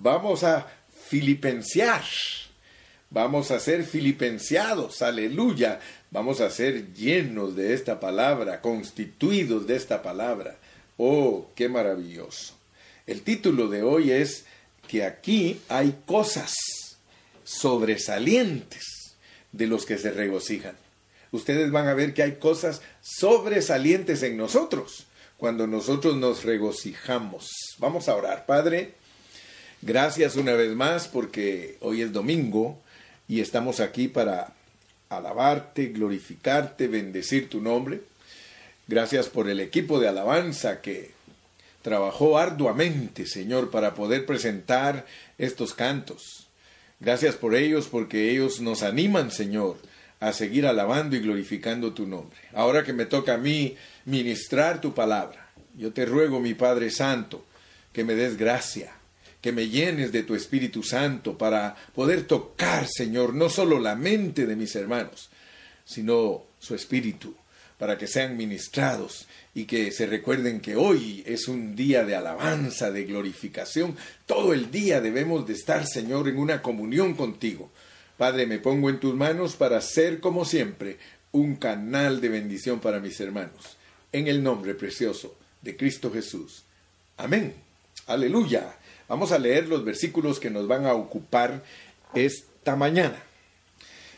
vamos a filipenciar, vamos a ser filipenciados, aleluya, vamos a ser llenos de esta palabra, constituidos de esta palabra. Oh, qué maravilloso. El título de hoy es que aquí hay cosas sobresalientes de los que se regocijan. Ustedes van a ver que hay cosas sobresalientes en nosotros cuando nosotros nos regocijamos. Vamos a orar, Padre. Gracias una vez más porque hoy es domingo y estamos aquí para alabarte, glorificarte, bendecir tu nombre. Gracias por el equipo de alabanza que trabajó arduamente, Señor, para poder presentar estos cantos. Gracias por ellos porque ellos nos animan, Señor, a seguir alabando y glorificando tu nombre. Ahora que me toca a mí ministrar tu palabra, yo te ruego, mi Padre Santo, que me des gracia, que me llenes de tu Espíritu Santo para poder tocar, Señor, no solo la mente de mis hermanos, sino su espíritu, para que sean ministrados y que se recuerden que hoy es un día de alabanza, de glorificación. Todo el día debemos de estar, Señor, en una comunión contigo. Padre, me pongo en tus manos para ser, como siempre, un canal de bendición para mis hermanos. En el nombre precioso de Cristo Jesús. Amén. Aleluya. Vamos a leer los versículos que nos van a ocupar esta mañana.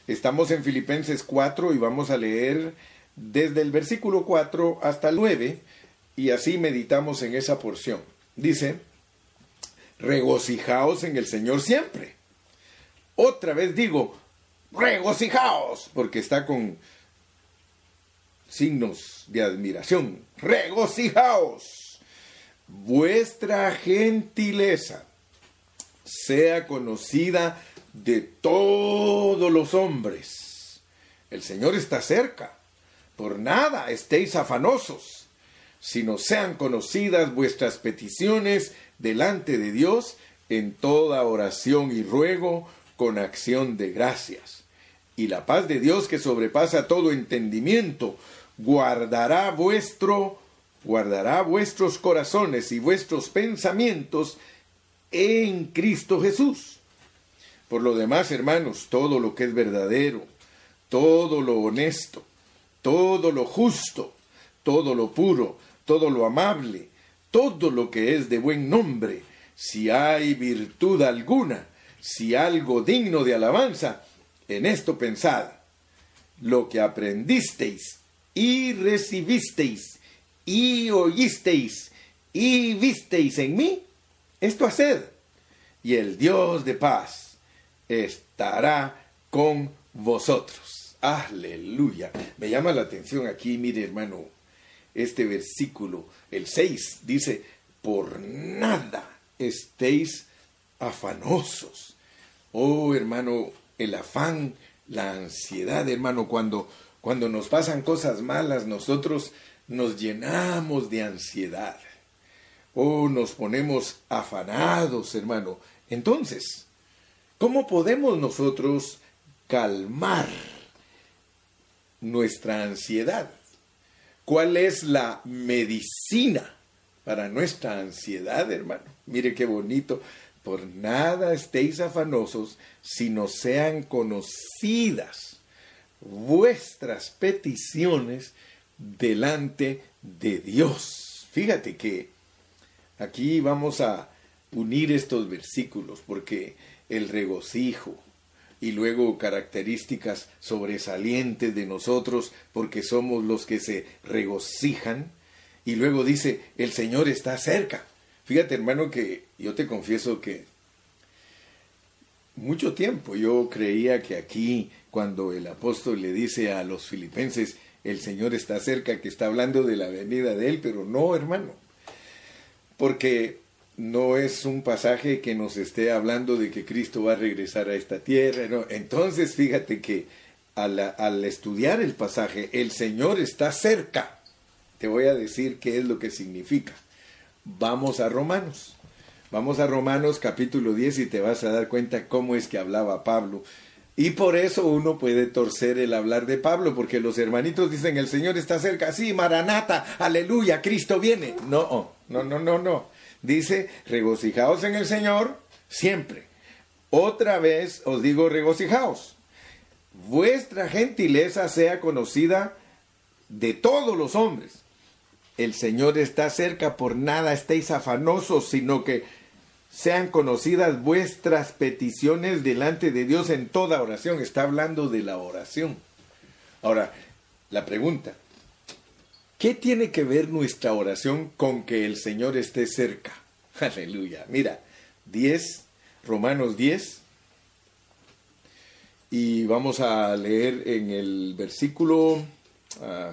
Estamos en Filipenses 4 y vamos a leer desde el versículo 4 hasta el 9 y así meditamos en esa porción. Dice, regocijaos en el Señor siempre. Otra vez digo, regocijaos, porque está con signos de admiración. Regocijaos. Vuestra gentileza sea conocida de todos los hombres. El Señor está cerca. Por nada estéis afanosos, sino sean conocidas vuestras peticiones delante de Dios en toda oración y ruego con acción de gracias. Y la paz de Dios que sobrepasa todo entendimiento, guardará vuestro guardará vuestros corazones y vuestros pensamientos en Cristo Jesús. Por lo demás, hermanos, todo lo que es verdadero, todo lo honesto, todo lo justo, todo lo puro, todo lo amable, todo lo que es de buen nombre, si hay virtud alguna, si algo digno de alabanza, en esto pensad, lo que aprendisteis y recibisteis y oísteis y visteis en mí, esto haced, y el Dios de paz estará con vosotros. Aleluya. Me llama la atención aquí, mire hermano, este versículo, el 6, dice, por nada estéis afanosos. Oh, hermano, el afán, la ansiedad, hermano, cuando, cuando nos pasan cosas malas, nosotros nos llenamos de ansiedad. Oh, nos ponemos afanados, hermano. Entonces, ¿cómo podemos nosotros calmar nuestra ansiedad? ¿Cuál es la medicina para nuestra ansiedad, hermano? Mire qué bonito. Por nada estéis afanosos, sino sean conocidas vuestras peticiones delante de Dios. Fíjate que aquí vamos a unir estos versículos porque el regocijo y luego características sobresalientes de nosotros porque somos los que se regocijan y luego dice el Señor está cerca. Fíjate hermano que yo te confieso que mucho tiempo yo creía que aquí cuando el apóstol le dice a los filipenses el Señor está cerca, que está hablando de la venida de Él, pero no, hermano, porque no es un pasaje que nos esté hablando de que Cristo va a regresar a esta tierra. Entonces, fíjate que al, al estudiar el pasaje, el Señor está cerca. Te voy a decir qué es lo que significa. Vamos a Romanos. Vamos a Romanos capítulo 10 y te vas a dar cuenta cómo es que hablaba Pablo y por eso uno puede torcer el hablar de Pablo, porque los hermanitos dicen, el Señor está cerca, sí, Maranata, aleluya, Cristo viene. No, no, no, no, no. Dice, regocijaos en el Señor, siempre. Otra vez os digo regocijaos. Vuestra gentileza sea conocida de todos los hombres. El Señor está cerca, por nada estéis afanosos, sino que sean conocidas vuestras peticiones delante de Dios en toda oración. Está hablando de la oración. Ahora, la pregunta, ¿qué tiene que ver nuestra oración con que el Señor esté cerca? Aleluya. Mira, 10, Romanos 10, y vamos a leer en el versículo, ah,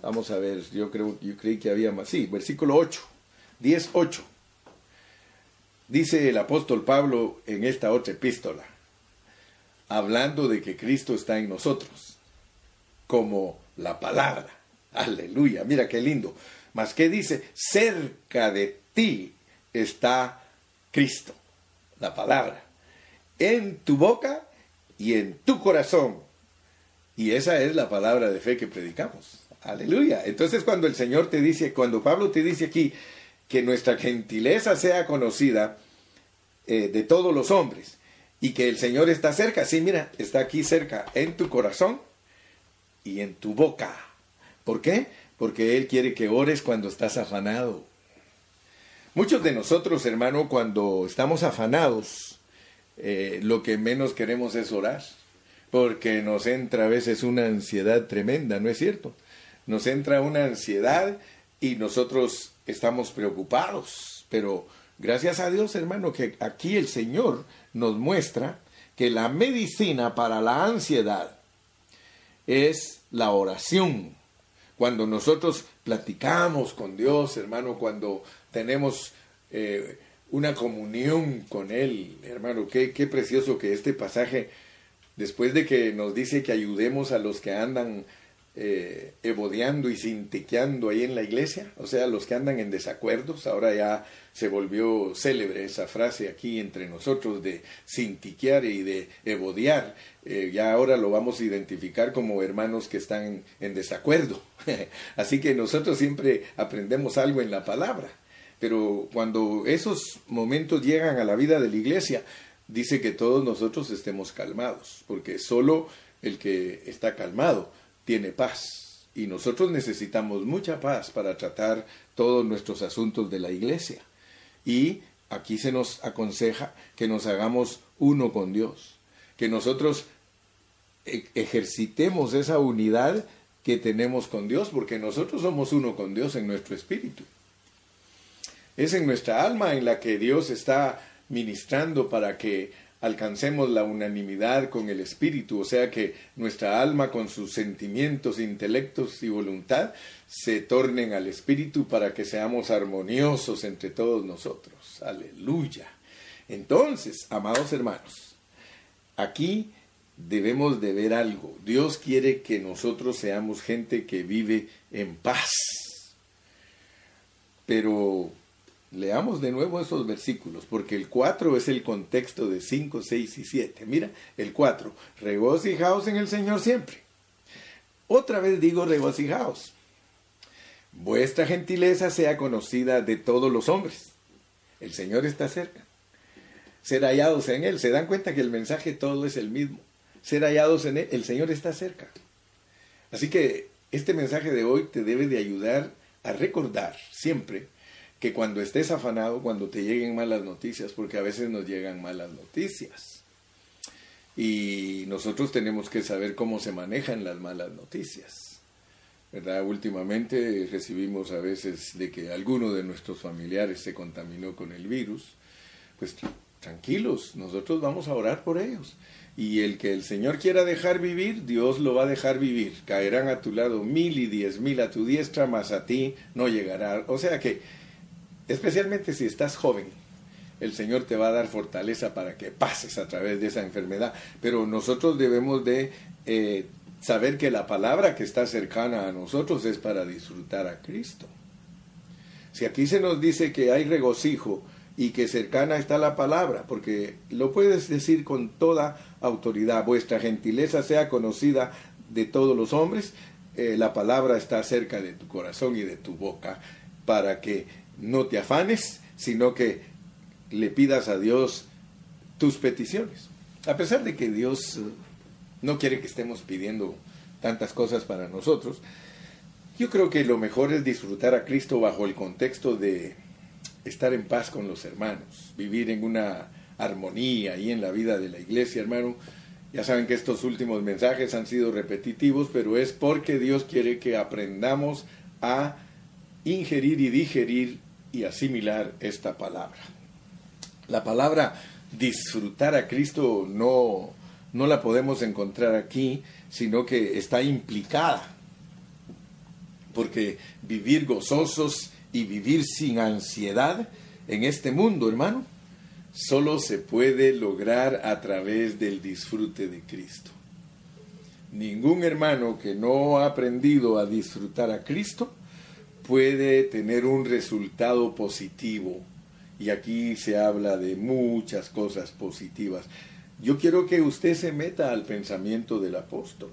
vamos a ver, yo creo, yo creí que había más, sí, versículo 8, 10, 8. Dice el apóstol Pablo en esta otra epístola, hablando de que Cristo está en nosotros, como la palabra. Aleluya, mira qué lindo. Mas que dice, cerca de ti está Cristo, la palabra, en tu boca y en tu corazón. Y esa es la palabra de fe que predicamos. Aleluya. Entonces cuando el Señor te dice, cuando Pablo te dice aquí que nuestra gentileza sea conocida eh, de todos los hombres y que el Señor está cerca, sí, mira, está aquí cerca, en tu corazón y en tu boca. ¿Por qué? Porque Él quiere que ores cuando estás afanado. Muchos de nosotros, hermano, cuando estamos afanados, eh, lo que menos queremos es orar, porque nos entra a veces una ansiedad tremenda, ¿no es cierto? Nos entra una ansiedad y nosotros estamos preocupados, pero gracias a Dios, hermano, que aquí el Señor nos muestra que la medicina para la ansiedad es la oración. Cuando nosotros platicamos con Dios, hermano, cuando tenemos eh, una comunión con Él, hermano. Qué, qué precioso que este pasaje, después de que nos dice que ayudemos a los que andan eh, evodeando y sintiqueando ahí en la iglesia, o sea, los que andan en desacuerdos, ahora ya se volvió célebre esa frase aquí entre nosotros de sintiquear y de evodear, eh, ya ahora lo vamos a identificar como hermanos que están en desacuerdo. Así que nosotros siempre aprendemos algo en la palabra. Pero cuando esos momentos llegan a la vida de la iglesia, dice que todos nosotros estemos calmados, porque solo el que está calmado tiene paz. Y nosotros necesitamos mucha paz para tratar todos nuestros asuntos de la iglesia. Y aquí se nos aconseja que nos hagamos uno con Dios, que nosotros e-, ejercitemos esa unidad que tenemos con Dios, porque nosotros somos uno con Dios en nuestro espíritu. Es en nuestra alma en la que Dios está ministrando para que alcancemos la unanimidad con el Espíritu, o sea que nuestra alma con sus sentimientos, intelectos y voluntad se tornen al Espíritu para que seamos armoniosos entre todos nosotros. Aleluya. Entonces, amados hermanos, aquí debemos de ver algo. Dios quiere que nosotros seamos gente que vive en paz. Pero Leamos de nuevo esos versículos, porque el 4 es el contexto de 5, 6 y 7. Mira, el 4, regocijaos en el Señor siempre. Otra vez digo regocijaos. Vuestra gentileza sea conocida de todos los hombres. El Señor está cerca. Ser hallados en Él. Se dan cuenta que el mensaje todo es el mismo. Ser hallados en Él. El Señor está cerca. Así que este mensaje de hoy te debe de ayudar a recordar siempre que cuando estés afanado, cuando te lleguen malas noticias, porque a veces nos llegan malas noticias. Y nosotros tenemos que saber cómo se manejan las malas noticias. ¿Verdad? Últimamente recibimos a veces de que alguno de nuestros familiares se contaminó con el virus. Pues tranquilos, nosotros vamos a orar por ellos. Y el que el Señor quiera dejar vivir, Dios lo va a dejar vivir. Caerán a tu lado mil y diez mil a tu diestra, mas a ti no llegará. O sea que especialmente si estás joven, el Señor te va a dar fortaleza para que pases a través de esa enfermedad. Pero nosotros debemos de eh, saber que la palabra que está cercana a nosotros es para disfrutar a Cristo. Si aquí se nos dice que hay regocijo y que cercana está la palabra, porque lo puedes decir con toda autoridad, vuestra gentileza sea conocida de todos los hombres, eh, la palabra está cerca de tu corazón y de tu boca para que no te afanes, sino que le pidas a Dios tus peticiones. A pesar de que Dios no quiere que estemos pidiendo tantas cosas para nosotros, yo creo que lo mejor es disfrutar a Cristo bajo el contexto de estar en paz con los hermanos, vivir en una armonía y en la vida de la iglesia, hermano. Ya saben que estos últimos mensajes han sido repetitivos, pero es porque Dios quiere que aprendamos a ingerir y digerir y asimilar esta palabra. La palabra disfrutar a Cristo no, no la podemos encontrar aquí, sino que está implicada. Porque vivir gozosos y vivir sin ansiedad en este mundo, hermano, solo se puede lograr a través del disfrute de Cristo. Ningún hermano que no ha aprendido a disfrutar a Cristo puede tener un resultado positivo. Y aquí se habla de muchas cosas positivas. Yo quiero que usted se meta al pensamiento del apóstol.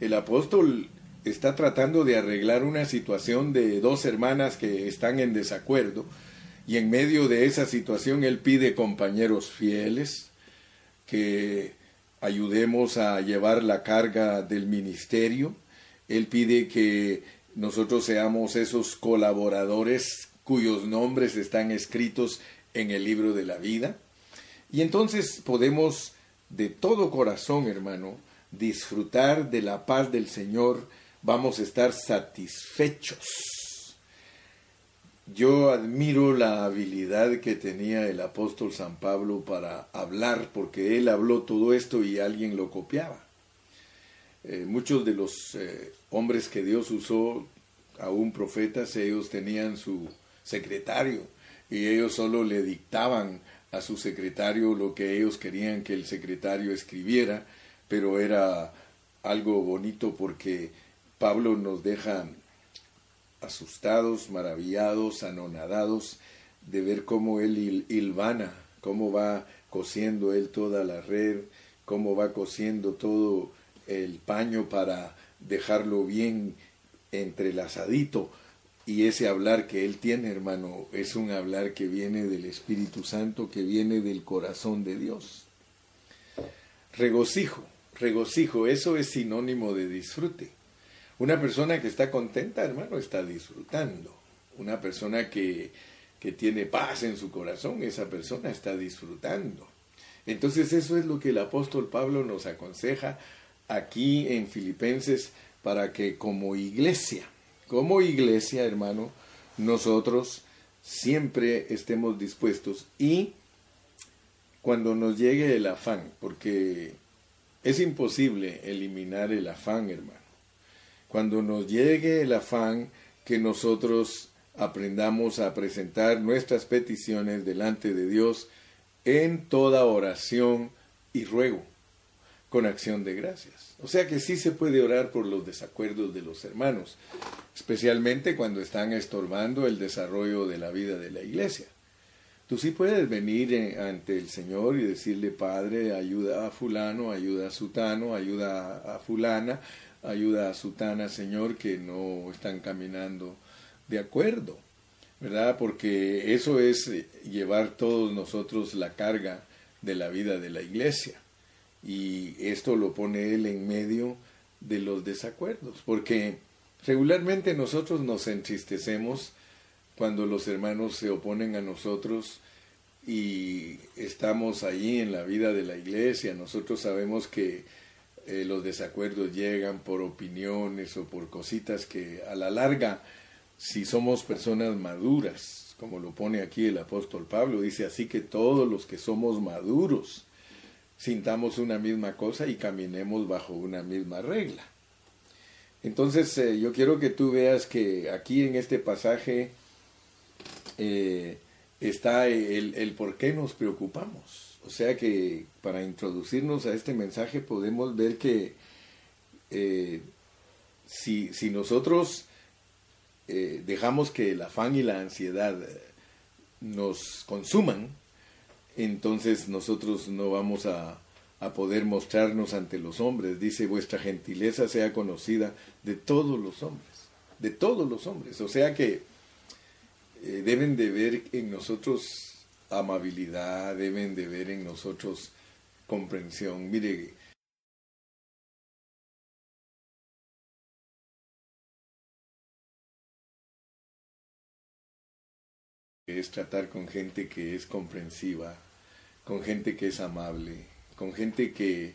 El apóstol está tratando de arreglar una situación de dos hermanas que están en desacuerdo y en medio de esa situación él pide compañeros fieles que ayudemos a llevar la carga del ministerio. Él pide que nosotros seamos esos colaboradores cuyos nombres están escritos en el libro de la vida. Y entonces podemos de todo corazón, hermano, disfrutar de la paz del Señor, vamos a estar satisfechos. Yo admiro la habilidad que tenía el apóstol San Pablo para hablar, porque él habló todo esto y alguien lo copiaba. Eh, muchos de los eh, hombres que Dios usó, aún profetas, ellos tenían su secretario y ellos solo le dictaban a su secretario lo que ellos querían que el secretario escribiera, pero era algo bonito porque Pablo nos deja asustados, maravillados, anonadados de ver cómo él hilvana, cómo va cosiendo él toda la red, cómo va cosiendo todo el paño para dejarlo bien entrelazadito. Y ese hablar que él tiene, hermano, es un hablar que viene del Espíritu Santo, que viene del corazón de Dios. Regocijo, regocijo, eso es sinónimo de disfrute. Una persona que está contenta, hermano, está disfrutando. Una persona que, que tiene paz en su corazón, esa persona está disfrutando. Entonces eso es lo que el apóstol Pablo nos aconseja aquí en Filipenses para que como iglesia, como iglesia, hermano, nosotros siempre estemos dispuestos y cuando nos llegue el afán, porque es imposible eliminar el afán, hermano. Cuando nos llegue el afán, que nosotros aprendamos a presentar nuestras peticiones delante de Dios en toda oración y ruego con acción de gracias. O sea que sí se puede orar por los desacuerdos de los hermanos, especialmente cuando están estorbando el desarrollo de la vida de la iglesia. Tú sí puedes venir eh, ante el Señor y decirle, Padre, ayuda a fulano, ayuda a sutano, ayuda a fulana, ayuda a sutana, Señor, que no están caminando de acuerdo, ¿verdad? Porque eso es eh, llevar todos nosotros la carga de la vida de la iglesia y esto lo pone él en medio de los desacuerdos, porque regularmente nosotros nos entristecemos cuando los hermanos se oponen a nosotros y estamos ahí en la vida de la iglesia, nosotros sabemos que eh, los desacuerdos llegan por opiniones o por cositas que a la larga, si somos personas maduras, como lo pone aquí el apóstol Pablo, dice así que todos los que somos maduros, sintamos una misma cosa y caminemos bajo una misma regla. Entonces eh, yo quiero que tú veas que aquí en este pasaje eh, está el, el, por qué nos preocupamos. O sea que para introducirnos a este mensaje podemos ver que eh, si, si, nosotros dejamos que el afán y la ansiedad nos consuman, entonces nosotros no vamos a, poder mostrarnos ante los hombres. Dice, vuestra gentileza sea conocida de todos los hombres, de todos los hombres. O sea que eh, deben de ver en nosotros amabilidad, deben de ver en nosotros comprensión. Mire, es tratar con gente que es comprensiva, con gente que es amable, con gente que,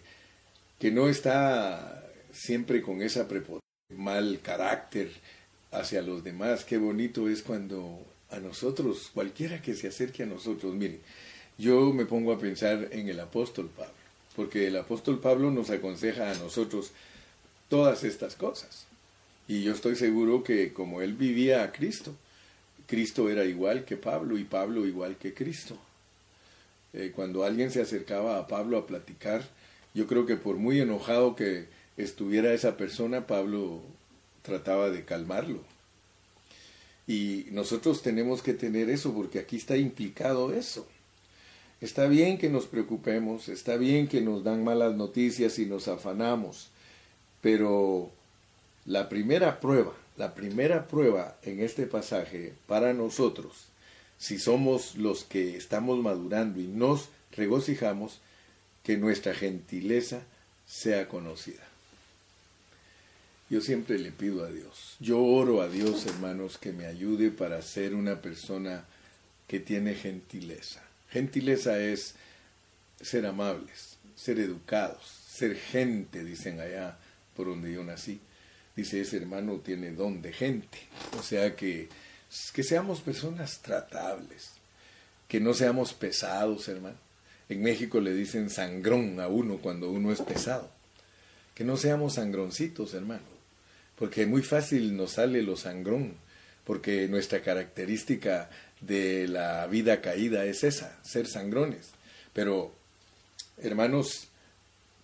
que no está siempre con esa prepotencia, mal carácter hacia los demás. Qué bonito es cuando a nosotros, cualquiera que se acerque a nosotros, mire, yo me pongo a pensar en el apóstol Pablo, porque el apóstol Pablo nos aconseja a nosotros todas estas cosas. Y yo estoy seguro que como él vivía a Cristo, Cristo era igual que Pablo y Pablo igual que Cristo. Eh, cuando alguien se acercaba a Pablo a platicar, yo creo que por muy enojado que estuviera esa persona, Pablo trataba de calmarlo. Y nosotros tenemos que tener eso porque aquí está implicado eso. Está bien que nos preocupemos, está bien que nos dan malas noticias y nos afanamos, pero la primera prueba la primera prueba en este pasaje para nosotros, si somos los que estamos madurando y nos regocijamos, que nuestra gentileza sea conocida. Yo siempre le pido a Dios, yo oro a Dios, hermanos, que me ayude para ser una persona que tiene gentileza. Gentileza es ser amables, ser educados, ser gente, dicen allá por donde yo nací dice ese hermano tiene don de gente. O sea que, que seamos personas tratables, que no seamos pesados, hermano. En México le dicen sangrón a uno cuando uno es pesado. Que no seamos sangroncitos, hermano, porque muy fácil nos sale lo sangrón, porque nuestra característica de la vida caída es esa, ser sangrones. Pero, hermanos,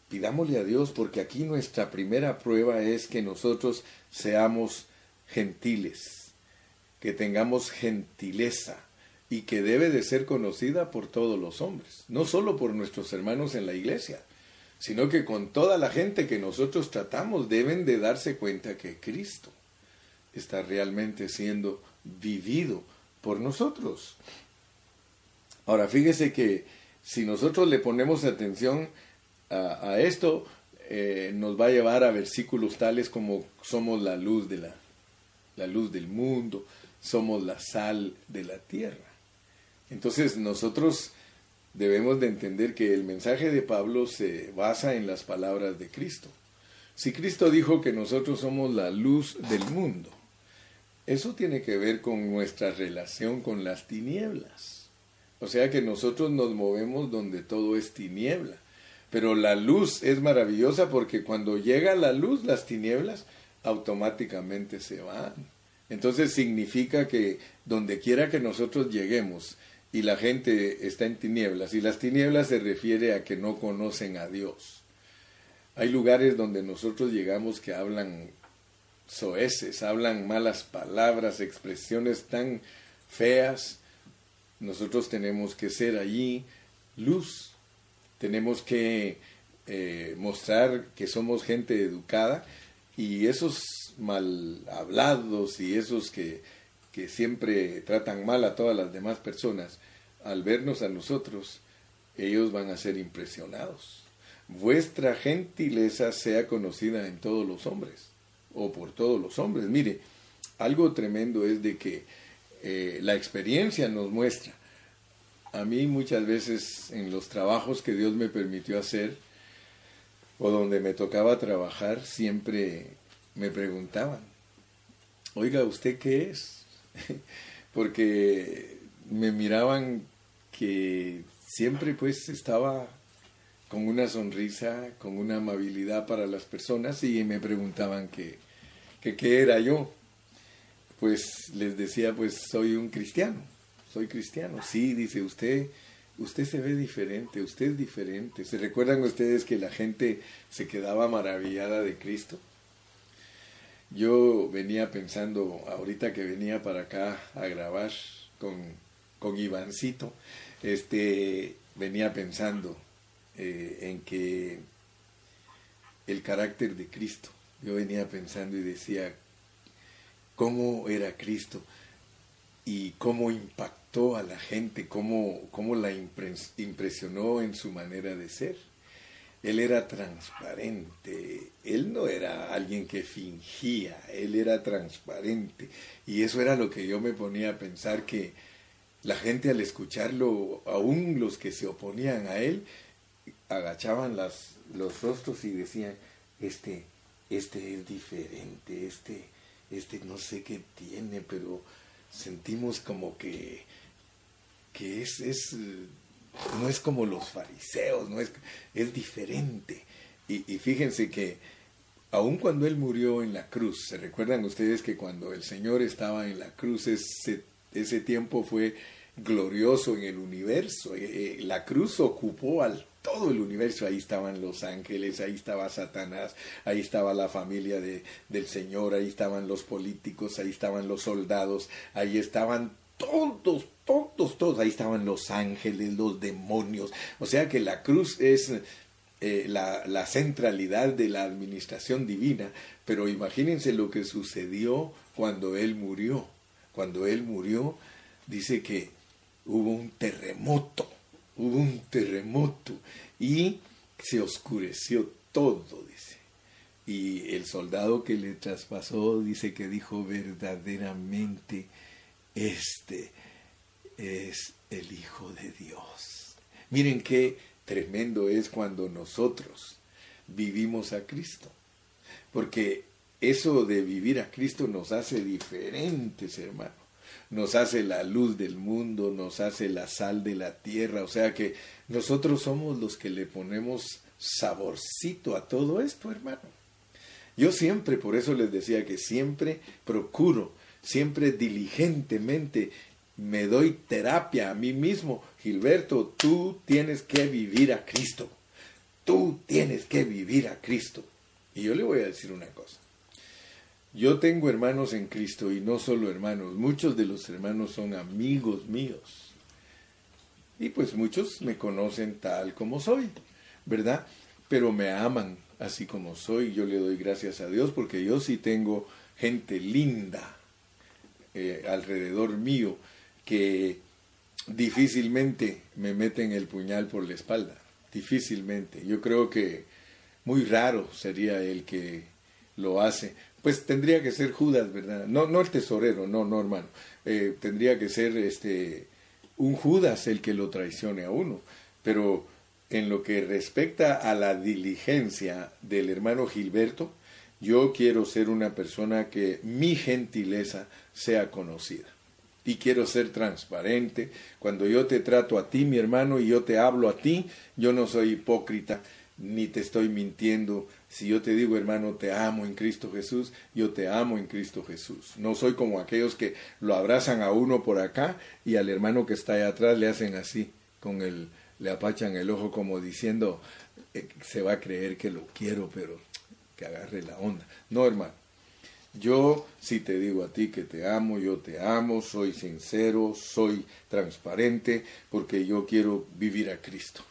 pidámosle a Dios porque aquí nuestra primera prueba es que nosotros seamos gentiles, que tengamos gentileza y que debe de ser conocida por todos los hombres, no solo por nuestros hermanos en la iglesia, sino que con toda la gente que nosotros tratamos deben de darse cuenta que Cristo está realmente siendo vivido por nosotros. Ahora, fíjese que si nosotros le ponemos atención, a, esto eh, nos va a llevar a versículos tales como somos la luz de la, la luz del mundo, somos la sal de la tierra. Entonces nosotros debemos de entender que el mensaje de Pablo se basa en las palabras de Cristo. Si Cristo dijo que nosotros somos la luz del mundo, eso tiene que ver con nuestra relación con las tinieblas. O sea que nosotros nos movemos donde todo es tiniebla. Pero la luz es maravillosa porque cuando llega la luz, las tinieblas automáticamente se van. Entonces significa que donde quiera que nosotros lleguemos y la gente está en tinieblas, y las tinieblas se refiere a que no conocen a Dios. Hay lugares donde nosotros llegamos que hablan soeces, hablan malas palabras, expresiones tan feas. Nosotros tenemos que ser allí luz tenemos que eh, mostrar que somos gente educada y esos mal hablados y esos que, que siempre tratan mal a todas las demás personas, al vernos a nosotros, ellos van a ser impresionados. Vuestra gentileza sea conocida en todos los hombres, o por todos los hombres. Mire, algo tremendo es de que eh, la experiencia nos muestra a mí muchas veces en los trabajos que Dios me permitió hacer o donde me tocaba trabajar, siempre me preguntaban, oiga, ¿usted qué es? Porque me miraban que siempre pues estaba con una sonrisa, con una amabilidad para las personas y me preguntaban que, qué era yo. Pues les decía, pues soy un cristiano soy cristiano. Sí, dice usted, usted se ve diferente, usted es diferente. ¿Se recuerdan ustedes que la gente se quedaba maravillada de Cristo? Yo venía pensando, ahorita que venía para acá a grabar con, con Ivancito, este, venía pensando eh, en que el carácter de Cristo, yo venía pensando y decía, ¿cómo era Cristo? y cómo impactó a la gente, cómo, cómo la impresionó en su manera de ser. Él era transparente, él no era alguien que fingía, él era transparente. Y eso era lo que yo me ponía a pensar que la gente al escucharlo, aún los que se oponían a él, agachaban los rostros y decían, este, este es diferente, este, este no sé qué tiene, pero sentimos como que, que es, es, no es como los fariseos, no es, es diferente. Y, y fíjense que aun cuando él murió en la cruz, ¿se recuerdan ustedes que cuando el Señor estaba en la cruz, ese, ese tiempo fue glorioso en el universo? Eh, eh, la cruz ocupó al todo el universo, ahí estaban los ángeles, ahí estaba Satanás, ahí estaba la familia de, del Señor, ahí estaban los políticos, ahí estaban los soldados, ahí estaban todos, todos, todos, ahí estaban los ángeles, los demonios. O sea que la cruz es eh, la, la centralidad de la administración divina, pero imagínense lo que sucedió cuando Él murió. Cuando Él murió, dice que hubo un terremoto hubo un terremoto y se oscureció todo, dice. Y el soldado que le traspasó dice que dijo verdaderamente, este es el Hijo de Dios. Miren qué tremendo es cuando nosotros vivimos a Cristo. Porque eso de vivir a Cristo nos hace diferentes, hermanos nos hace la luz del mundo, nos hace la sal de la tierra, o sea que nosotros somos los que le ponemos saborcito a todo esto, hermano. Yo siempre, por eso les decía que siempre procuro, siempre diligentemente me doy terapia a mí mismo. Gilberto, tú tienes que vivir a Cristo. Tú tienes que vivir a Cristo. Y yo le voy a decir una cosa. Yo tengo hermanos en Cristo y no solo hermanos, muchos de los hermanos son amigos míos. Y pues muchos me conocen tal como soy, ¿verdad? Pero me aman así como soy. Yo le doy gracias a Dios porque yo sí tengo gente linda eh, alrededor mío que difícilmente me meten el puñal por la espalda. Difícilmente. Yo creo que muy raro sería el que lo hace pues tendría que ser Judas, ¿verdad? No, no el tesorero, no, no, hermano. Eh, tendría que ser este un Judas el que lo traicione a uno. Pero en lo que respecta a la diligencia del hermano Gilberto, yo quiero ser una persona que mi gentileza sea conocida. Y quiero ser transparente. Cuando yo te trato a ti, mi hermano, y yo te hablo a ti, yo no soy hipócrita, ni te estoy mintiendo, si yo te digo, hermano, te amo en Cristo Jesús, yo te amo en Cristo Jesús. No soy como aquellos que lo abrazan a uno por acá y al hermano que está ahí atrás le hacen así, con el, le apachan el ojo como diciendo, eh, se va a creer que lo quiero, pero que agarre la onda. No, hermano. Yo si te digo a ti que te amo, yo te amo, soy sincero, soy transparente, porque yo quiero vivir a Cristo.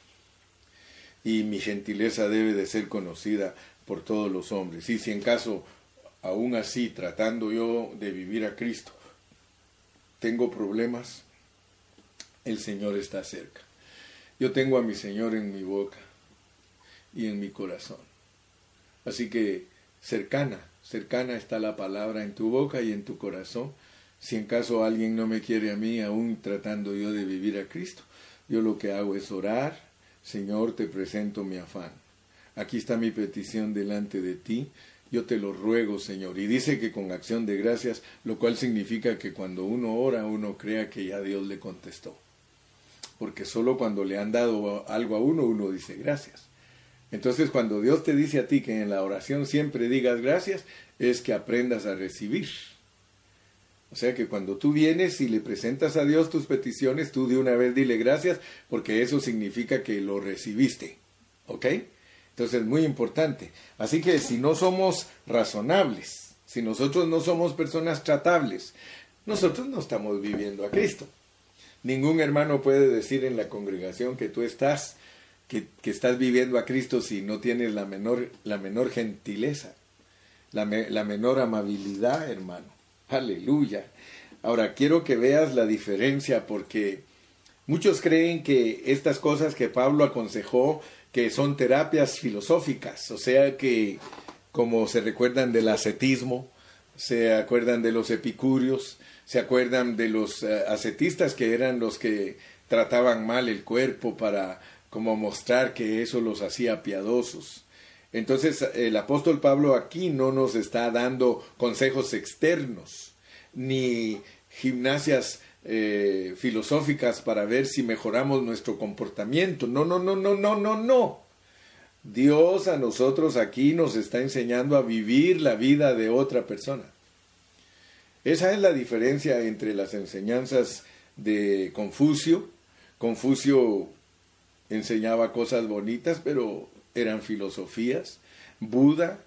Y mi gentileza debe de ser conocida por todos los hombres. Y si en caso, aún así, tratando yo de vivir a Cristo, tengo problemas, el Señor está cerca. Yo tengo a mi Señor en mi boca y en mi corazón. Así que cercana, cercana está la palabra en tu boca y en tu corazón. Si en caso alguien no me quiere a mí, aún tratando yo de vivir a Cristo, yo lo que hago es orar, Señor, te presento mi afán aquí está mi petición delante de ti, yo te lo ruego, Señor. Y dice que con acción de gracias, lo cual significa que cuando uno ora, uno crea que ya Dios le contestó. Porque solo cuando le han dado algo a uno, uno dice gracias. Entonces, cuando Dios te dice a ti que en la oración siempre digas gracias, es que aprendas a recibir. O sea que cuando tú vienes y le presentas a Dios tus peticiones, tú de una vez dile gracias, porque eso significa que lo recibiste. ¿Ok? Entonces es muy importante. Así que si no somos razonables, si nosotros no somos personas tratables, nosotros no estamos viviendo a Cristo. Ningún hermano puede decir en la congregación que tú estás, que, estás viviendo a Cristo si no tienes la menor, la menor gentileza, la, la menor amabilidad, hermano. Aleluya. Ahora, quiero que veas la diferencia porque muchos creen que estas cosas que Pablo aconsejó, que son terapias filosóficas, o sea que como se recuerdan del ascetismo, se acuerdan de los epicúreos, se acuerdan de los eh, ascetistas que eran los que trataban mal el cuerpo para como mostrar que eso los hacía piadosos. Entonces el apóstol Pablo aquí no nos está dando consejos externos, ni gimnasias eh, filosóficas para ver si mejoramos nuestro comportamiento. No, no, no, no, no, no, no. Dios a nosotros aquí nos está enseñando a vivir la vida de otra persona. Esa es la diferencia entre las enseñanzas de Confucio. Confucio enseñaba cosas bonitas, pero eran filosofías. Buda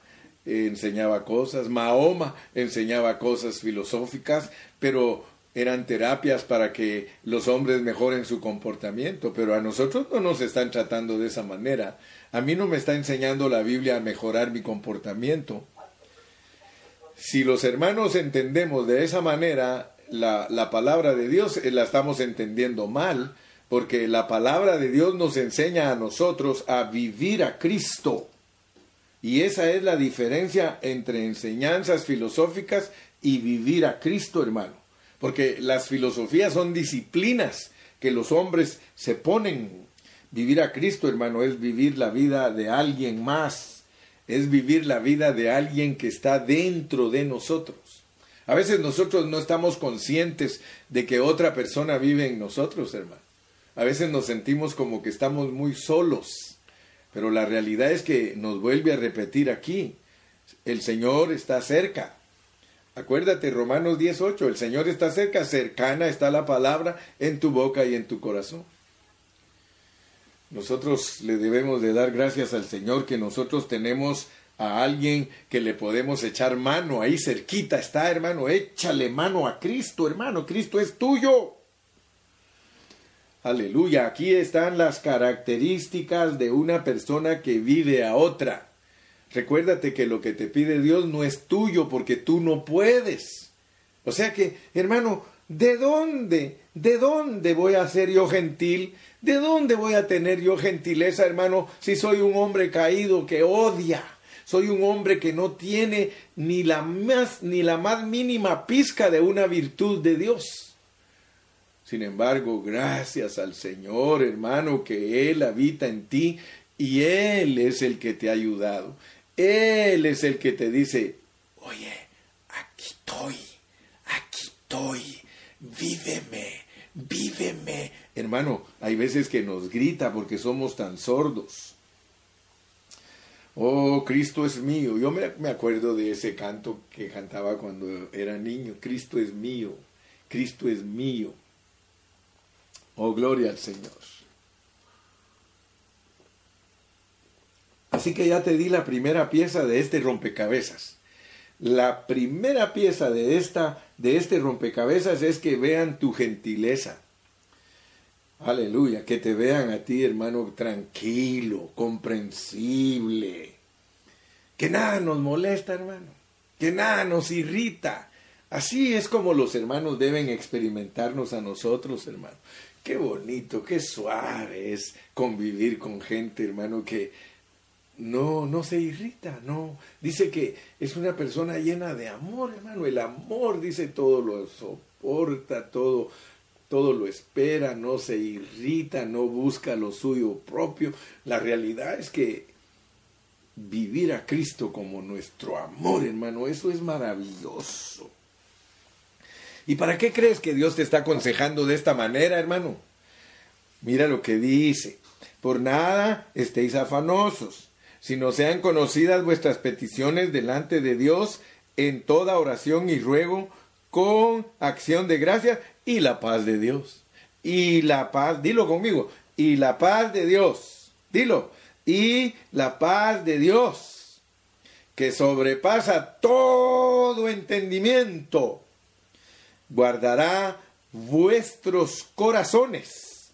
enseñaba cosas, Mahoma enseñaba cosas filosóficas, pero eran terapias para que los hombres mejoren su comportamiento, pero a nosotros no nos están tratando de esa manera. A mí no me está enseñando la Biblia a mejorar mi comportamiento. Si los hermanos entendemos de esa manera la, la palabra de Dios, eh, la estamos entendiendo mal, porque la palabra de Dios nos enseña a nosotros a vivir a Cristo. Y esa es la diferencia entre enseñanzas filosóficas y vivir a Cristo, hermano. Porque las filosofías son disciplinas que los hombres se ponen. Vivir a Cristo, hermano, es vivir la vida de alguien más. Es vivir la vida de alguien que está dentro de nosotros. A veces nosotros no estamos conscientes de que otra persona vive en nosotros, hermano. A veces nos sentimos como que estamos muy solos, pero la realidad es que nos vuelve a repetir aquí, el Señor está cerca. Acuérdate, Romanos 18, el Señor está cerca, cercana está la palabra en tu boca y en tu corazón. Nosotros le debemos de dar gracias al Señor que nosotros tenemos a alguien que le podemos echar mano, ahí cerquita está, hermano, échale mano a Cristo, hermano, Cristo es tuyo. Aleluya, aquí están las características de una persona que vive a otra. Recuérdate que lo que te pide Dios no es tuyo porque tú no puedes. O sea que, hermano, ¿de dónde, de dónde voy a ser yo gentil? ¿De dónde voy a tener yo gentileza, hermano, si soy un hombre caído que odia? Soy un hombre que no tiene ni la más ni la más mínima pizca de una virtud de Dios. Sin embargo, gracias al Señor, hermano, que Él habita en ti y Él es el que te ha ayudado. Él es el que te dice, oye, aquí estoy, aquí estoy, víveme, víveme. Hermano, hay veces que nos grita porque somos tan sordos. Oh, Cristo es mío. Yo me, acuerdo de ese canto que cantaba cuando era niño. Cristo es mío, Cristo es mío. Oh, gloria al Señor. Así que ya te di la primera pieza de este rompecabezas. La primera pieza de, esta, de este rompecabezas es que vean tu gentileza. Aleluya, que te vean a ti, hermano, tranquilo, comprensible. Que nada nos molesta, hermano. Que nada nos irrita. Así es como los hermanos deben experimentarnos a nosotros, hermano. Qué bonito, qué suave es convivir con gente, hermano, que no, no se irrita, no. Dice que es una persona llena de amor, hermano. El amor, dice, todo lo soporta, todo, todo lo espera, no se irrita, no busca lo suyo propio. La realidad es que vivir a Cristo como nuestro amor, hermano, eso es maravilloso. ¿Y para qué crees que Dios te está aconsejando de esta manera, hermano? Mira lo que dice. Por nada estéis afanosos, sino sean conocidas vuestras peticiones delante de Dios en toda oración y ruego con acción de gracia y la paz de Dios. Y la paz, dilo conmigo, y la paz de Dios, dilo, y la paz de Dios, que sobrepasa todo entendimiento guardará vuestros corazones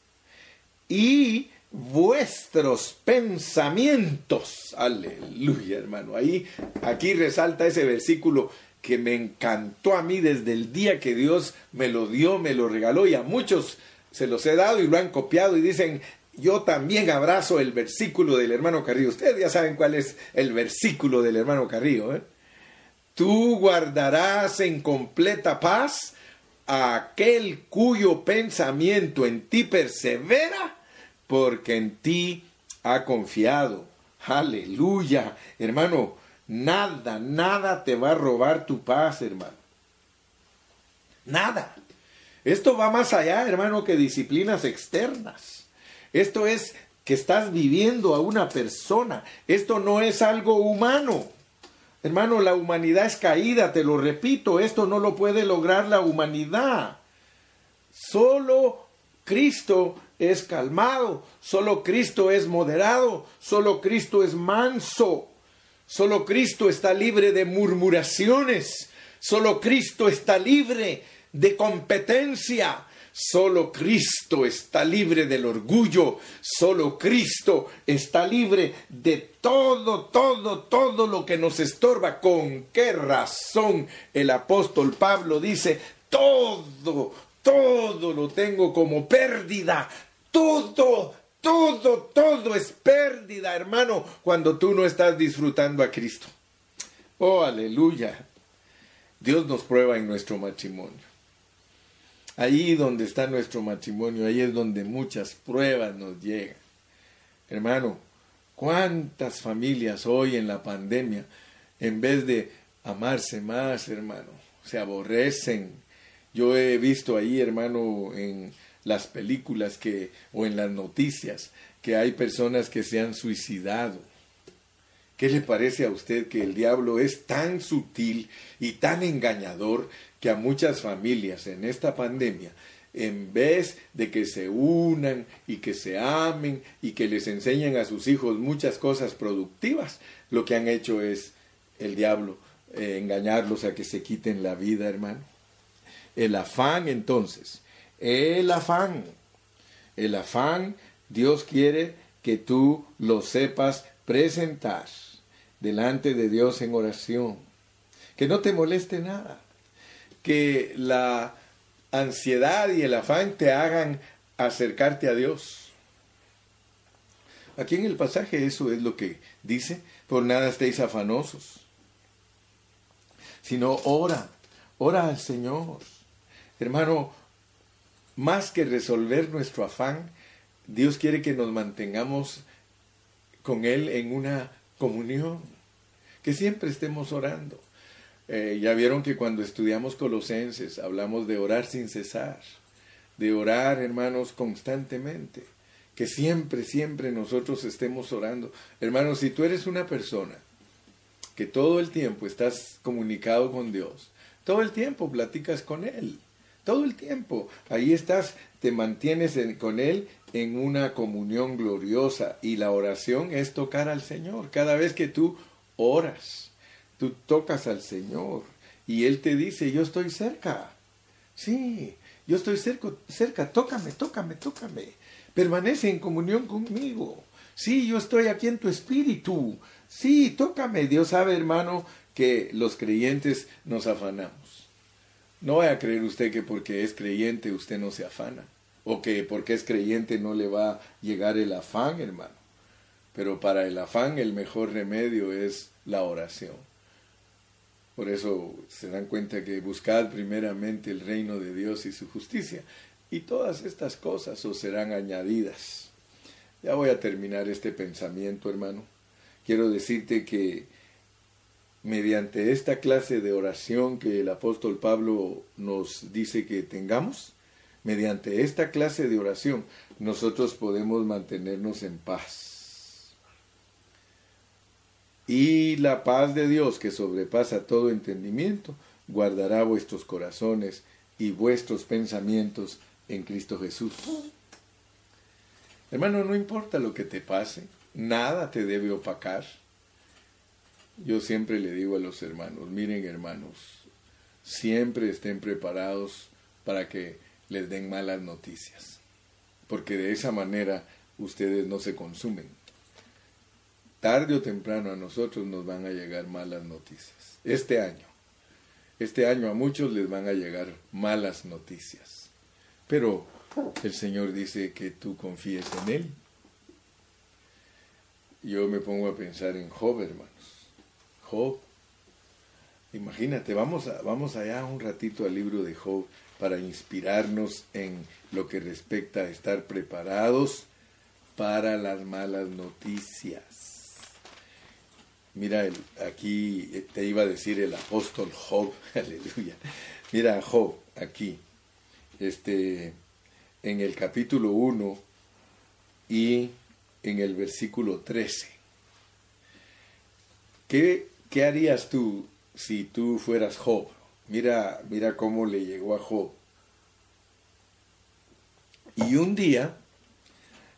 y vuestros pensamientos. Aleluya, hermano. Ahí, aquí resalta ese versículo que me encantó a mí desde el día que Dios me lo dio, me lo regaló y a muchos se los he dado y lo han copiado y dicen, yo también abrazo el versículo del hermano Carrillo. Ustedes ya saben cuál es el versículo del hermano Carrillo. ¿eh? Tú guardarás en completa paz aquel cuyo pensamiento en ti persevera, porque en ti ha confiado. Aleluya, hermano. Nada, nada te va a robar tu paz, hermano. Nada. Esto va más allá, hermano, que disciplinas externas. Esto es que estás viviendo a una persona. Esto no es algo humano. Hermano, la humanidad es caída, te lo repito, esto no lo puede lograr la humanidad. Solo Cristo es calmado, solo Cristo es moderado, solo Cristo es manso, solo Cristo está libre de murmuraciones, solo Cristo está libre de competencia, Solo Cristo está libre del orgullo, solo Cristo está libre de todo, todo, todo lo que nos estorba. ¿Con qué razón el apóstol Pablo dice, todo, todo lo tengo como pérdida, todo, todo, todo es pérdida, hermano, cuando tú no estás disfrutando a Cristo. Oh, aleluya. Dios nos prueba en nuestro matrimonio. Ahí donde está nuestro matrimonio, ahí es donde muchas pruebas nos llegan. Hermano, ¿cuántas familias hoy en la pandemia, en vez de amarse más, hermano, se aborrecen? Yo he visto ahí, hermano, en las películas que o en las noticias que hay personas que se han suicidado. ¿Qué le parece a usted que el diablo es tan sutil y tan engañador que a muchas familias en esta pandemia, en vez de que se unan y que se amen y que les enseñen a sus hijos muchas cosas productivas, lo que han hecho es el diablo eh, engañarlos a que se quiten la vida, hermano. El afán entonces, el afán, el afán, Dios quiere que tú lo sepas presentar delante de Dios en oración, que no te moleste nada que la ansiedad y el afán te hagan acercarte a Dios. Aquí en el pasaje eso es lo que dice, por nada estéis afanosos, sino ora, ora al Señor. Hermano, más que resolver nuestro afán, Dios quiere que nos mantengamos con Él en una comunión, que siempre estemos orando. Eh, ya vieron que cuando estudiamos Colosenses hablamos de orar sin cesar, de orar, hermanos, constantemente, que siempre, siempre nosotros estemos orando. Hermanos, si tú eres una persona que todo el tiempo estás comunicado con Dios, todo el tiempo platicas con Él, todo el tiempo, ahí estás, te mantienes con Él en una comunión gloriosa y la oración es tocar al Señor. Cada vez que tú oras, Tú tocas al Señor y Él te dice, yo estoy cerca. Sí, yo estoy cerca, cerca, tócame, tócame, tócame. Permanece en comunión conmigo. Sí, yo estoy aquí en tu espíritu. Sí, tócame. Dios sabe, hermano, que los creyentes nos afanamos. No vaya a creer usted que porque es creyente usted no se afana. O que porque es creyente no le va a llegar el afán, hermano. Pero para el afán el mejor remedio es la oración. Por eso se dan cuenta que buscad primeramente el reino de Dios y su justicia. Y todas estas cosas os serán añadidas. Ya voy a terminar este pensamiento, hermano. Quiero decirte que mediante esta clase de oración que el apóstol Pablo nos dice que tengamos, mediante esta clase de oración, nosotros podemos mantenernos en paz y la paz de Dios que sobrepasa todo entendimiento, guardará vuestros corazones y vuestros pensamientos en Cristo Jesús. Hermano, no importa lo que te pase, nada te debe opacar. Yo siempre le digo a los hermanos, miren hermanos, siempre estén preparados para que les den malas noticias, porque de esa manera ustedes no se consumen tarde o temprano a nosotros nos van a llegar malas noticias. Este año, este año a muchos les van a llegar malas noticias. Pero el Señor dice que tú confíes en Él. Yo me pongo a pensar en Job, hermanos. Job. Imagínate, vamos, a, vamos allá un ratito al libro de Job para inspirarnos en lo que respecta a estar preparados para las malas noticias. Mira, el, aquí te iba a decir el apóstol Job, aleluya. Mira Job, aquí, este, en el capítulo 1 y en el versículo 13. ¿Qué, qué harías tú si tú fueras Job? Mira, mira cómo le llegó a Job. Y un día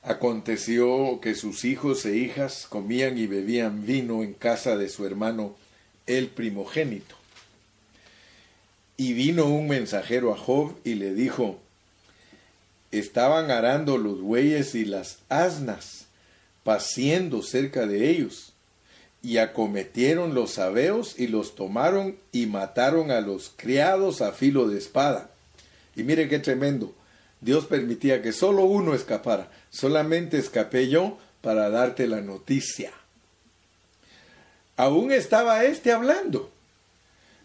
aconteció que sus hijos e hijas comían y bebían vino en casa de su hermano el primogénito. Y vino un mensajero a Job y le dijo, estaban arando los bueyes y las asnas, paciendo cerca de ellos y acometieron los sabeos y los tomaron y mataron a los criados a filo de espada. Y mire qué tremendo. Dios permitía que solo uno escapara. Solamente escapé yo para darte la noticia. Aún estaba éste hablando.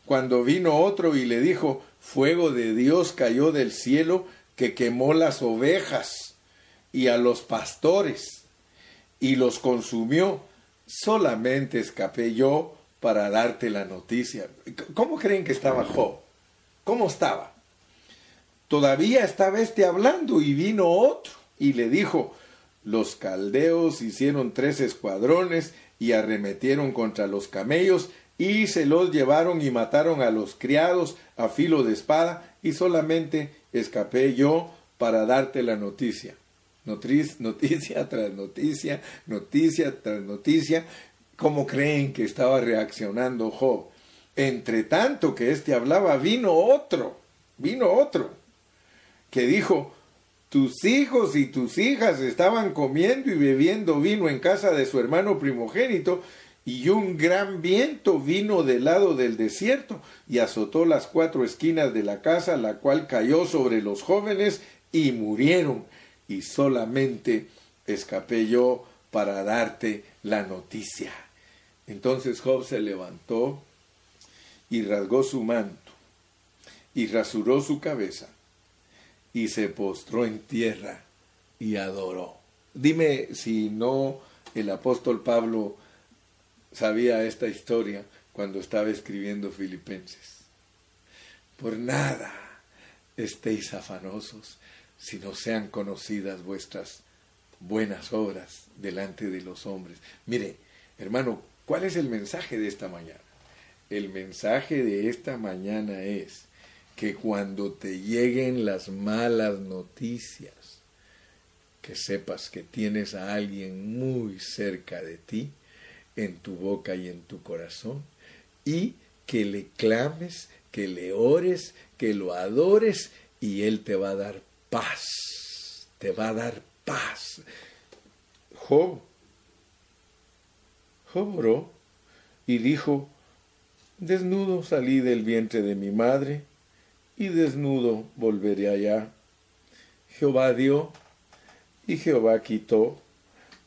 Cuando vino otro y le dijo, fuego de Dios cayó del cielo que quemó las ovejas y a los pastores y los consumió solamente escapé yo para darte la noticia. ¿Cómo creen que estaba Job? ¿Cómo estaba? Todavía estaba este hablando y vino otro y le dijo, los caldeos hicieron tres escuadrones y arremetieron contra los camellos y se los llevaron y mataron a los criados a filo de espada y solamente escapé yo para darte la noticia noticia tras noticia, noticia tras noticia, ¿cómo creen que estaba reaccionando Job? Entre tanto que éste hablaba, vino otro, vino otro, que dijo, tus hijos y tus hijas estaban comiendo y bebiendo vino en casa de su hermano primogénito, y un gran viento vino del lado del desierto y azotó las cuatro esquinas de la casa, la cual cayó sobre los jóvenes y murieron y solamente escapé yo para darte la noticia. Entonces Job se levantó y rasgó su manto y rasuró su cabeza y se postró en tierra y adoró. Dime si no el apóstol Pablo sabía esta historia cuando estaba escribiendo Filipenses. Por nada estéis afanosos, si no sean conocidas vuestras buenas obras delante de los hombres. Mire, hermano, ¿cuál es el mensaje de esta mañana? El mensaje de esta mañana es que cuando te lleguen las malas noticias, que sepas que tienes a alguien muy cerca de ti, en tu boca y en tu corazón, y que le clames, que le ores, que lo adores, y Él te va a dar paz, te va a dar paz. Job, Job oró y dijo, desnudo salí del vientre de mi madre y desnudo volveré allá. Jehová dio y Jehová quitó,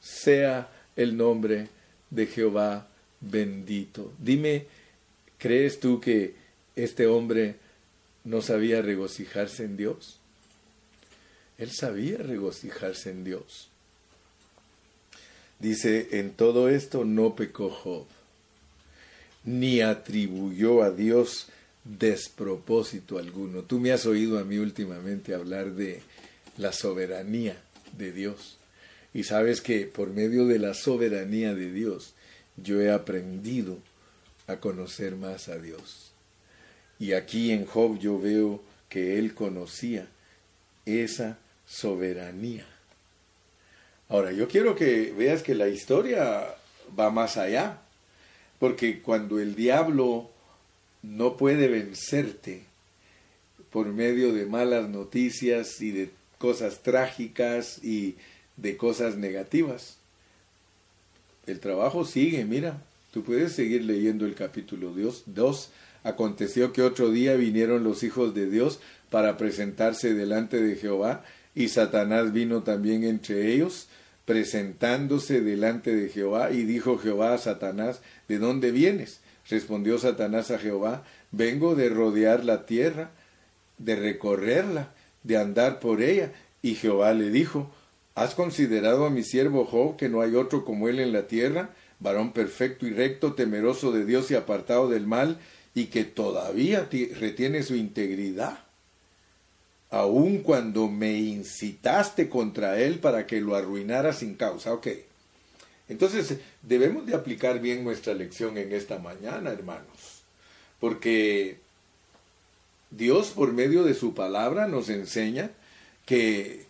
sea el nombre de Jehová bendito. Dime, ¿crees tú que este hombre no sabía regocijarse en Dios? Él sabía regocijarse en Dios. Dice, en todo esto no pecó Job, ni atribuyó a Dios despropósito alguno. Tú me has oído a mí últimamente hablar de la soberanía de Dios. Y sabes que por medio de la soberanía de Dios yo he aprendido a conocer más a Dios. Y aquí en Job yo veo que él conocía esa soberanía. Ahora, yo quiero que veas que la historia va más allá, porque cuando el diablo no puede vencerte por medio de malas noticias y de cosas trágicas y de cosas negativas, el trabajo sigue, mira, Tú puedes seguir leyendo el capítulo 2. Aconteció que otro día vinieron los hijos de Dios para presentarse delante de Jehová, y Satanás vino también entre ellos, presentándose delante de Jehová, y dijo Jehová a Satanás, ¿de dónde vienes? Respondió Satanás a Jehová, vengo de rodear la tierra, de recorrerla, de andar por ella. Y Jehová le dijo, ¿has considerado a mi siervo Job que no hay otro como él en la tierra? varón perfecto y recto, temeroso de Dios y apartado del mal, y que todavía retiene su integridad, aun cuando me incitaste contra él para que lo arruinara sin causa. Ok. Entonces, debemos de aplicar bien nuestra lección en esta mañana, hermanos, porque Dios por medio de su palabra nos enseña que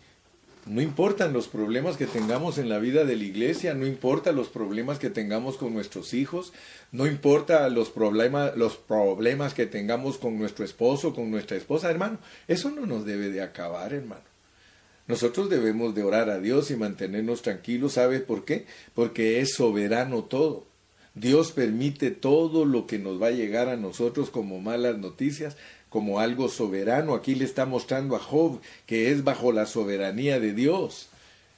no importan los problemas que tengamos en la vida de la iglesia, no importa los problemas que tengamos con nuestros hijos, no importa los problemas, los problemas que tengamos con nuestro esposo, con nuestra esposa, hermano. Eso no nos debe de acabar, hermano. Nosotros debemos de orar a Dios y mantenernos tranquilos. ¿Sabe por qué? Porque es soberano todo. Dios permite todo lo que nos va a llegar a nosotros como malas noticias como algo soberano. Aquí le está mostrando a Job que es bajo la soberanía de Dios.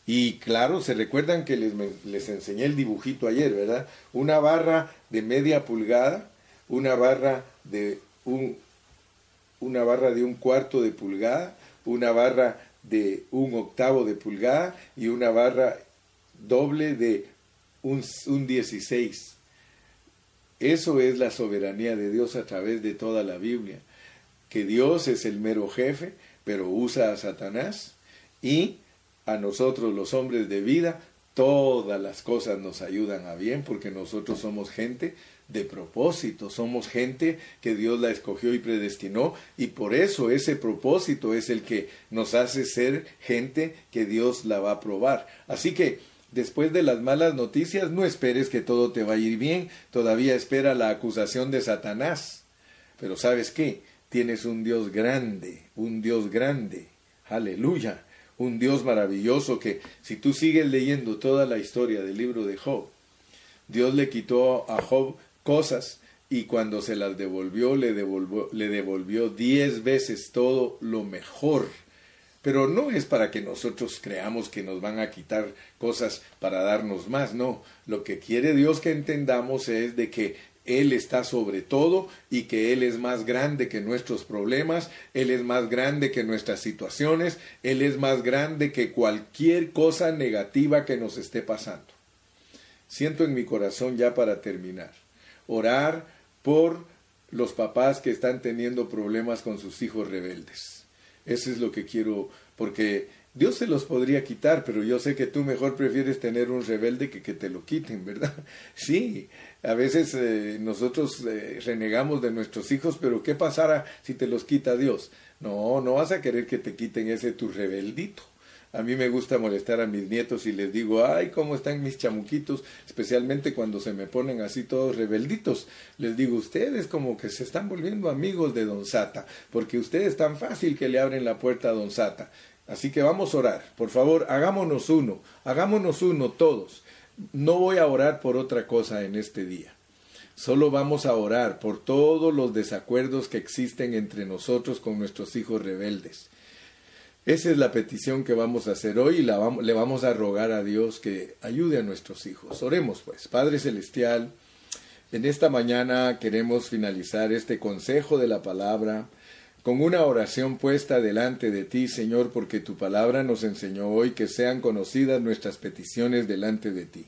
Y claro, se recuerdan que les, les enseñé el dibujito ayer, ¿verdad? Una barra de media pulgada, una barra de un, una barra de un cuarto de pulgada, una barra de un octavo de pulgada y una barra doble de un, un 16. Eso es la soberanía de Dios a través de toda la Biblia que Dios es el mero jefe, pero usa a Satanás y a nosotros los hombres de vida, todas las cosas nos ayudan a bien porque nosotros somos gente de propósito, somos gente que Dios la escogió y predestinó y por eso ese propósito es el que nos hace ser gente que Dios la va a probar. Así que después de las malas noticias no esperes que todo te va a ir bien, todavía espera la acusación de Satanás. Pero ¿sabes qué? Tienes un Dios grande, un Dios grande, aleluya, un Dios maravilloso que si tú sigues leyendo toda la historia del libro de Job, Dios le quitó a Job cosas y cuando se las devolvió le devolvió, le devolvió diez veces todo lo mejor. Pero no es para que nosotros creamos que nos van a quitar cosas para darnos más, no. Lo que quiere Dios que entendamos es de que él está sobre todo y que Él es más grande que nuestros problemas, Él es más grande que nuestras situaciones, Él es más grande que cualquier cosa negativa que nos esté pasando. Siento en mi corazón ya para terminar, orar por los papás que están teniendo problemas con sus hijos rebeldes. Eso es lo que quiero, porque Dios se los podría quitar, pero yo sé que tú mejor prefieres tener un rebelde que que te lo quiten, ¿verdad? Sí, a veces eh, nosotros eh, renegamos de nuestros hijos, pero ¿qué pasará si te los quita Dios? No, no vas a querer que te quiten ese tu rebeldito. A mí me gusta molestar a mis nietos y les digo, ay, cómo están mis chamuquitos, especialmente cuando se me ponen así todos rebelditos. Les digo, ustedes como que se están volviendo amigos de Don Sata, porque ustedes tan fácil que le abren la puerta a Don Sata. Así que vamos a orar. Por favor, hagámonos uno, hagámonos uno todos. No voy a orar por otra cosa en este día. Solo vamos a orar por todos los desacuerdos que existen entre nosotros con nuestros hijos rebeldes. Esa es la petición que vamos a hacer hoy y le vamos a rogar a Dios que ayude a nuestros hijos. Oremos pues, Padre Celestial, en esta mañana queremos finalizar este consejo de la palabra con una oración puesta delante de ti, Señor, porque tu palabra nos enseñó hoy que sean conocidas nuestras peticiones delante de ti.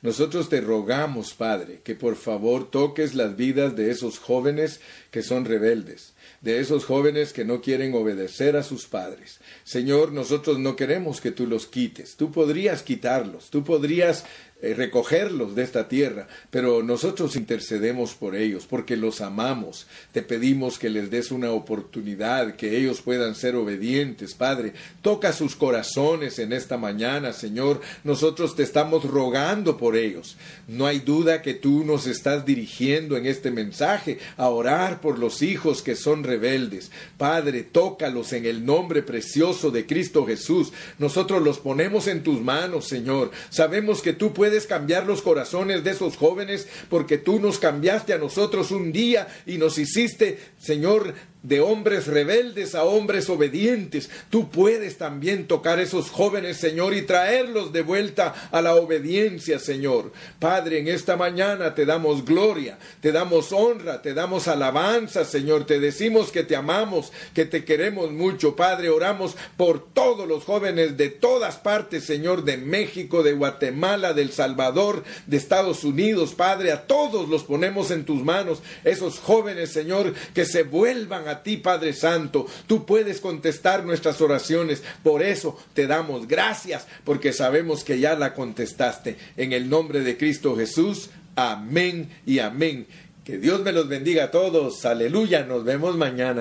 Nosotros te rogamos, Padre, que por favor toques las vidas de esos jóvenes que son rebeldes, de esos jóvenes que no quieren obedecer a sus padres. Señor, nosotros no queremos que tú los quites. Tú podrías quitarlos, tú podrías eh, recogerlos de esta tierra, pero nosotros intercedemos por ellos porque los amamos. Te pedimos que les des una oportunidad, que ellos puedan ser obedientes, Padre. Toca sus corazones en esta mañana, Señor. Nosotros te estamos rogando por ellos. No hay duda que tú nos estás dirigiendo en este mensaje a orar por los hijos que son rebeldes. Padre, tócalos en el nombre precioso de Cristo Jesús. Nosotros los ponemos en tus manos, Señor. Sabemos que tú puedes cambiar los corazones de esos jóvenes porque tú nos cambiaste a nosotros un día y nos hiciste, Señor, de hombres rebeldes a hombres obedientes. Tú puedes también tocar esos jóvenes, Señor, y traerlos de vuelta a la obediencia, Señor. Padre, en esta mañana te damos gloria, te damos honra, te damos alabanza, Señor. Te decimos que te amamos, que te queremos mucho. Padre, oramos por todos los jóvenes de todas partes, Señor, de México, de Guatemala, del Salvador, de Estados Unidos. Padre, a todos los ponemos en tus manos. Esos jóvenes, Señor, que se vuelvan a a ti, Padre Santo. Tú puedes contestar nuestras oraciones. Por eso te damos gracias, porque sabemos que ya la contestaste. En el nombre de Cristo Jesús. Amén y amén. Que Dios me los bendiga a todos. Aleluya. Nos vemos mañana.